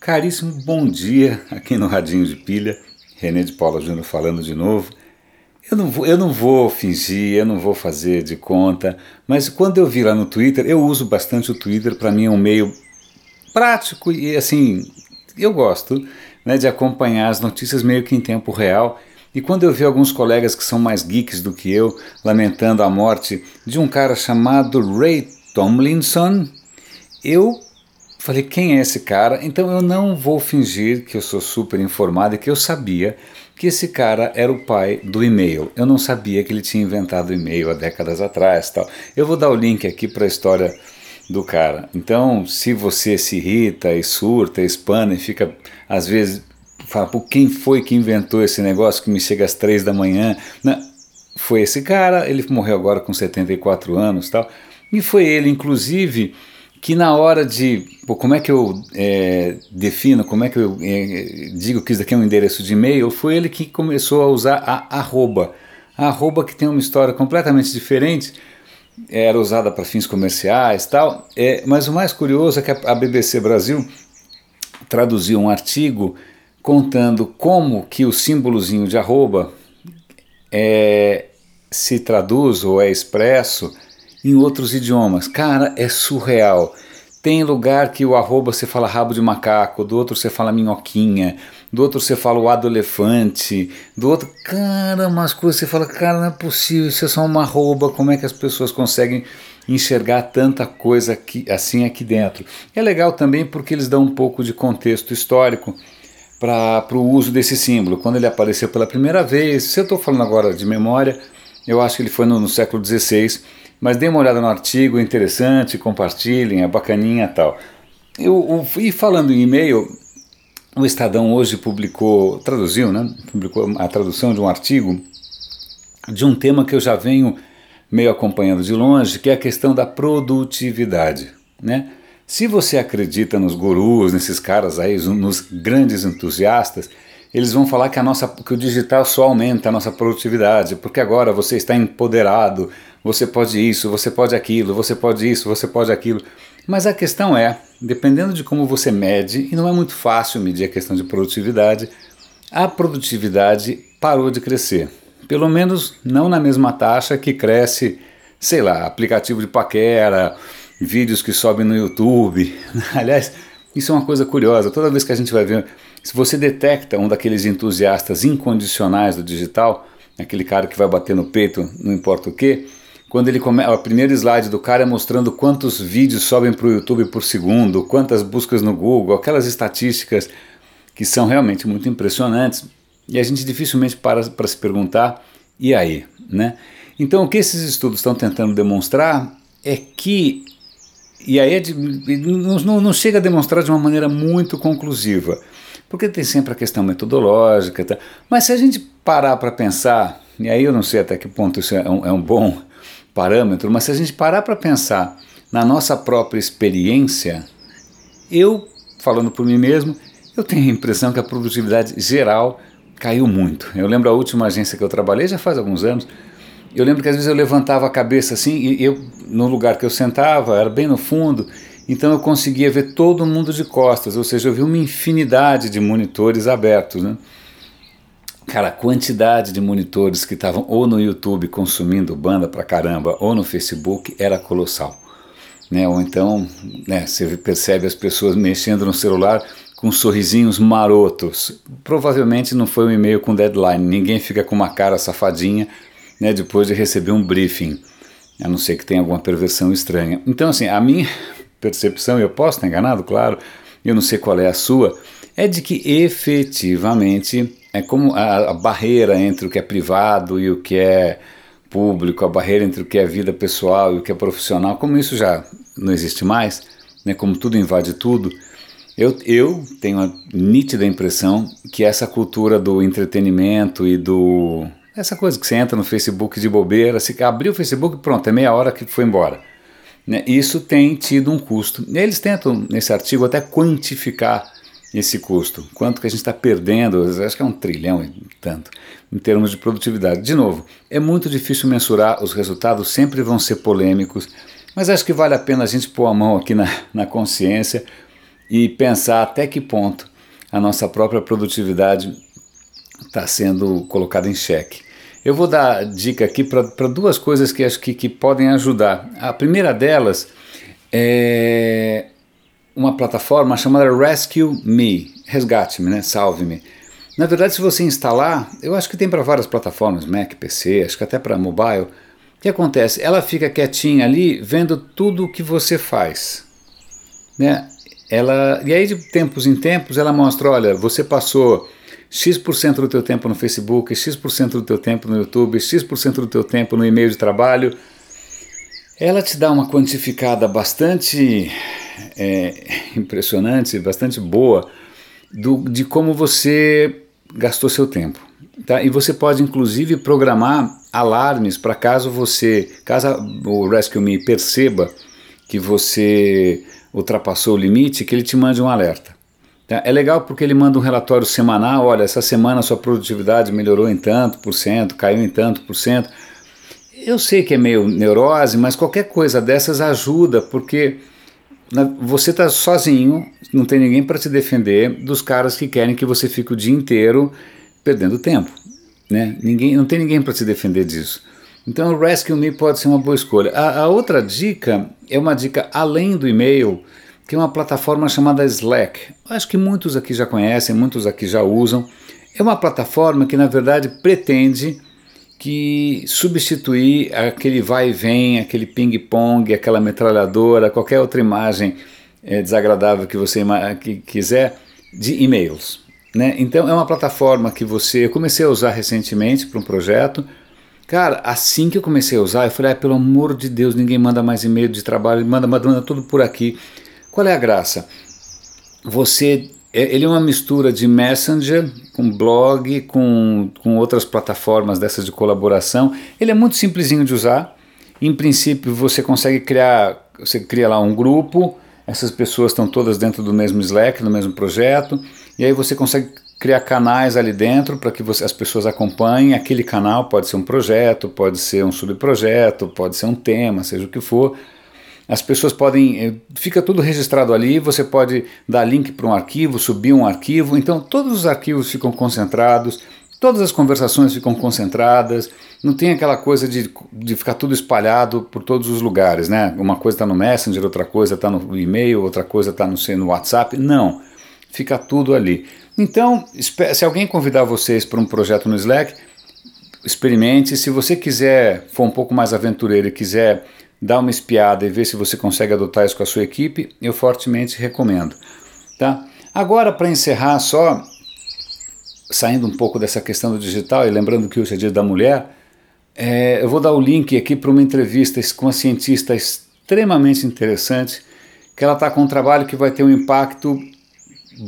Caríssimo bom dia aqui no Radinho de Pilha, René de Paula Júnior falando de novo. Eu não, vou, eu não vou fingir, eu não vou fazer de conta, mas quando eu vi lá no Twitter, eu uso bastante o Twitter, para mim é um meio prático e assim, eu gosto né, de acompanhar as notícias meio que em tempo real. E quando eu vi alguns colegas que são mais geeks do que eu lamentando a morte de um cara chamado Ray Tomlinson, eu Falei, quem é esse cara? Então eu não vou fingir que eu sou super informado e que eu sabia que esse cara era o pai do e-mail. Eu não sabia que ele tinha inventado o e-mail há décadas atrás. Tal. Eu vou dar o link aqui para a história do cara. Então, se você se irrita e surta, espana e fica, às vezes, fala, por quem foi que inventou esse negócio que me chega às três da manhã? Não, foi esse cara, ele morreu agora com 74 anos tal. E foi ele, inclusive que na hora de pô, como é que eu é, defino, como é que eu é, digo que isso daqui é um endereço de e-mail, foi ele que começou a usar a arroba. A arroba que tem uma história completamente diferente, era usada para fins comerciais tal, é, mas o mais curioso é que a, a BBC Brasil traduziu um artigo contando como que o símbolozinho de arroba é, se traduz ou é expresso em outros idiomas. Cara, é surreal. Tem lugar que o arroba você fala rabo de macaco, do outro você fala minhoquinha, do outro você fala o adolefante, do outro, cara, umas coisas você fala, cara, não é possível, isso é só uma arroba, como é que as pessoas conseguem enxergar tanta coisa aqui, assim aqui dentro? É legal também porque eles dão um pouco de contexto histórico para o uso desse símbolo. Quando ele apareceu pela primeira vez, se eu estou falando agora de memória, eu acho que ele foi no, no século XVI mas dê uma olhada no artigo, é interessante, compartilhem, é bacaninha tal. Eu, eu, e falando em e-mail, o Estadão hoje publicou, traduziu, né? Publicou a tradução de um artigo de um tema que eu já venho meio acompanhando de longe, que é a questão da produtividade, né? Se você acredita nos gurus, nesses caras aí, nos grandes entusiastas, eles vão falar que, a nossa, que o digital só aumenta a nossa produtividade, porque agora você está empoderado, você pode isso, você pode aquilo, você pode isso, você pode aquilo. Mas a questão é, dependendo de como você mede, e não é muito fácil medir a questão de produtividade, a produtividade parou de crescer. Pelo menos não na mesma taxa que cresce, sei lá, aplicativo de paquera, vídeos que sobem no YouTube. Aliás, isso é uma coisa curiosa. Toda vez que a gente vai ver, se você detecta um daqueles entusiastas incondicionais do digital, aquele cara que vai bater no peito, não importa o que, quando ele começa, o primeiro slide do cara é mostrando quantos vídeos sobem para o YouTube por segundo, quantas buscas no Google, aquelas estatísticas que são realmente muito impressionantes. E a gente dificilmente para para se perguntar, e aí? Né? Então, o que esses estudos estão tentando demonstrar é que, e aí é não chega a demonstrar de uma maneira muito conclusiva, porque tem sempre a questão metodológica, tá? mas se a gente parar para pensar, e aí eu não sei até que ponto isso é um, é um bom parâmetro, mas se a gente parar para pensar na nossa própria experiência, eu, falando por mim mesmo, eu tenho a impressão que a produtividade geral caiu muito. Eu lembro a última agência que eu trabalhei, já faz alguns anos, eu lembro que às vezes eu levantava a cabeça assim, e eu, no lugar que eu sentava, era bem no fundo, então eu conseguia ver todo mundo de costas, ou seja, eu vi uma infinidade de monitores abertos, né? Cara, a quantidade de monitores que estavam ou no YouTube consumindo banda pra caramba, ou no Facebook era colossal. Né? Ou então, né, você percebe as pessoas mexendo no celular com sorrisinhos marotos. Provavelmente não foi um e-mail com deadline, ninguém fica com uma cara safadinha né, depois de receber um briefing, a não ser que tenha alguma perversão estranha. Então, assim, a minha percepção, eu posso estar enganado, claro, eu não sei qual é a sua, é de que efetivamente é como a, a, barreira entre o que é privado e o que é público, a barreira entre o que é vida pessoal e o que é profissional, como isso já não existe mais, né, como tudo invade tudo, eu, eu tenho a nítida impressão que essa cultura do entretenimento e do. essa coisa que você entra no Facebook de bobeira, se abrir o Facebook, pronto, é meia hora que foi embora. Né, isso tem tido um custo. Eles tentam, nesse artigo, até quantificar esse custo? Quanto que a gente está perdendo? Acho que é um trilhão e tanto, em termos de produtividade. De novo, é muito difícil mensurar, os resultados sempre vão ser polêmicos, mas acho que vale a pena a gente pôr a mão aqui na, na consciência e pensar até que ponto a nossa própria produtividade está sendo colocada em xeque. Eu vou dar dica aqui para duas coisas que acho que, que podem ajudar. A primeira delas é uma plataforma chamada Rescue Me, resgate-me, né? salve-me. Na verdade, se você instalar, eu acho que tem para várias plataformas, Mac, PC, acho que até para mobile. O que acontece? Ela fica quietinha ali, vendo tudo o que você faz. Né? Ela, e aí, de tempos em tempos, ela mostra: olha, você passou X% do teu tempo no Facebook, X% do teu tempo no YouTube, X% do teu tempo no e-mail de trabalho. Ela te dá uma quantificada bastante é, impressionante, bastante boa do, de como você gastou seu tempo. Tá? E você pode inclusive programar alarmes para caso você, caso o Rescue Me perceba que você ultrapassou o limite, que ele te mande um alerta. Tá? É legal porque ele manda um relatório semanal, olha, essa semana sua produtividade melhorou em tanto por cento, caiu em tanto por cento. Eu sei que é meio neurose, mas qualquer coisa dessas ajuda, porque você está sozinho, não tem ninguém para te defender dos caras que querem que você fique o dia inteiro perdendo tempo. Né? Ninguém, não tem ninguém para te defender disso. Então o Rescue Me pode ser uma boa escolha. A, a, outra dica é uma dica além do e-mail, que é uma plataforma chamada Slack. Acho que muitos aqui já conhecem, muitos aqui já usam. É uma plataforma que na verdade pretende que substituir aquele vai e vem, aquele ping-pong, aquela metralhadora, qualquer outra imagem é, desagradável que você que quiser de e-mails. Né? Então é uma plataforma que você. Eu comecei a usar recentemente para um projeto. Cara, assim que eu comecei a usar, eu falei: ah, pelo amor de Deus, ninguém manda mais e-mail de trabalho, manda, manda tudo por aqui. Qual é a graça? Você é, ele é uma mistura de Messenger com blog, com, com outras plataformas dessas de colaboração. Ele é muito simplesinho de usar. Em princípio, você consegue criar, você cria lá um grupo, essas pessoas estão todas dentro do mesmo Slack, no mesmo projeto, e aí você consegue criar canais ali dentro para que você, as pessoas acompanhem. Aquele canal pode ser um projeto, pode ser um subprojeto, pode ser um tema, seja o que for. As pessoas podem, eh, fica tudo registrado ali, você pode dar link para um arquivo, subir um arquivo, então todos os arquivos ficam concentrados, todas as conversações ficam concentradas, não tem aquela coisa de, de ficar tudo espalhado por todos os lugares, né? Uma coisa está no Messenger, outra coisa está no e-mail, outra coisa está no, no WhatsApp, não, fica tudo ali. Então, se alguém convidar vocês para um projeto no Slack, experimente, se você quiser, for um pouco mais aventureiro e quiser dá uma espiada e vê se você consegue adotar isso com a sua equipe, eu fortemente recomendo. Tá? Agora, para encerrar, só saindo um pouco dessa questão do digital e lembrando que hoje é dia da mulher, é, eu vou dar o link aqui para uma entrevista com uma cientista extremamente interessante, que ela está com um trabalho que vai ter um impacto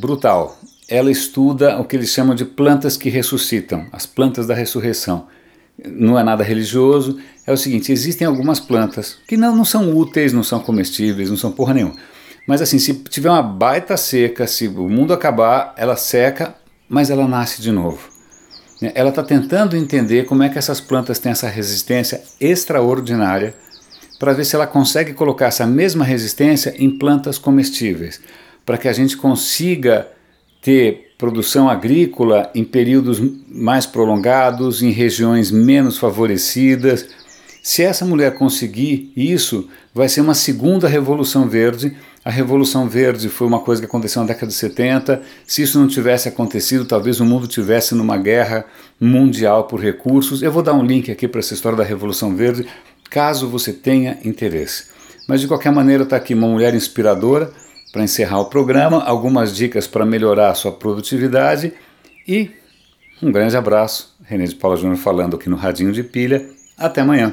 brutal. Ela estuda o que eles chamam de plantas que ressuscitam, as plantas da ressurreição não é nada religioso, é o seguinte: existem algumas plantas que não, não são úteis, não são comestíveis, não são porra nenhuma. Mas assim, se tiver uma baita seca, se o mundo acabar, ela seca, mas ela nasce de novo. Né? Ela está tentando entender como é que essas plantas têm essa resistência extraordinária para ver se ela consegue colocar essa mesma resistência em plantas comestíveis, para que a gente consiga ter produção agrícola em períodos mais prolongados, em regiões menos favorecidas. Se essa mulher conseguir isso, vai ser uma segunda revolução verde. A revolução verde foi uma coisa que aconteceu na década de 70. Se isso não tivesse acontecido, talvez o mundo tivesse numa guerra mundial por recursos. Eu vou dar um link aqui para essa história da revolução verde, caso você tenha interesse. Mas de qualquer maneira, está aqui uma mulher inspiradora para encerrar o programa, algumas dicas para melhorar a sua produtividade e um grande abraço. René de Paula Júnior falando aqui no Radinho de Pilha. Até amanhã.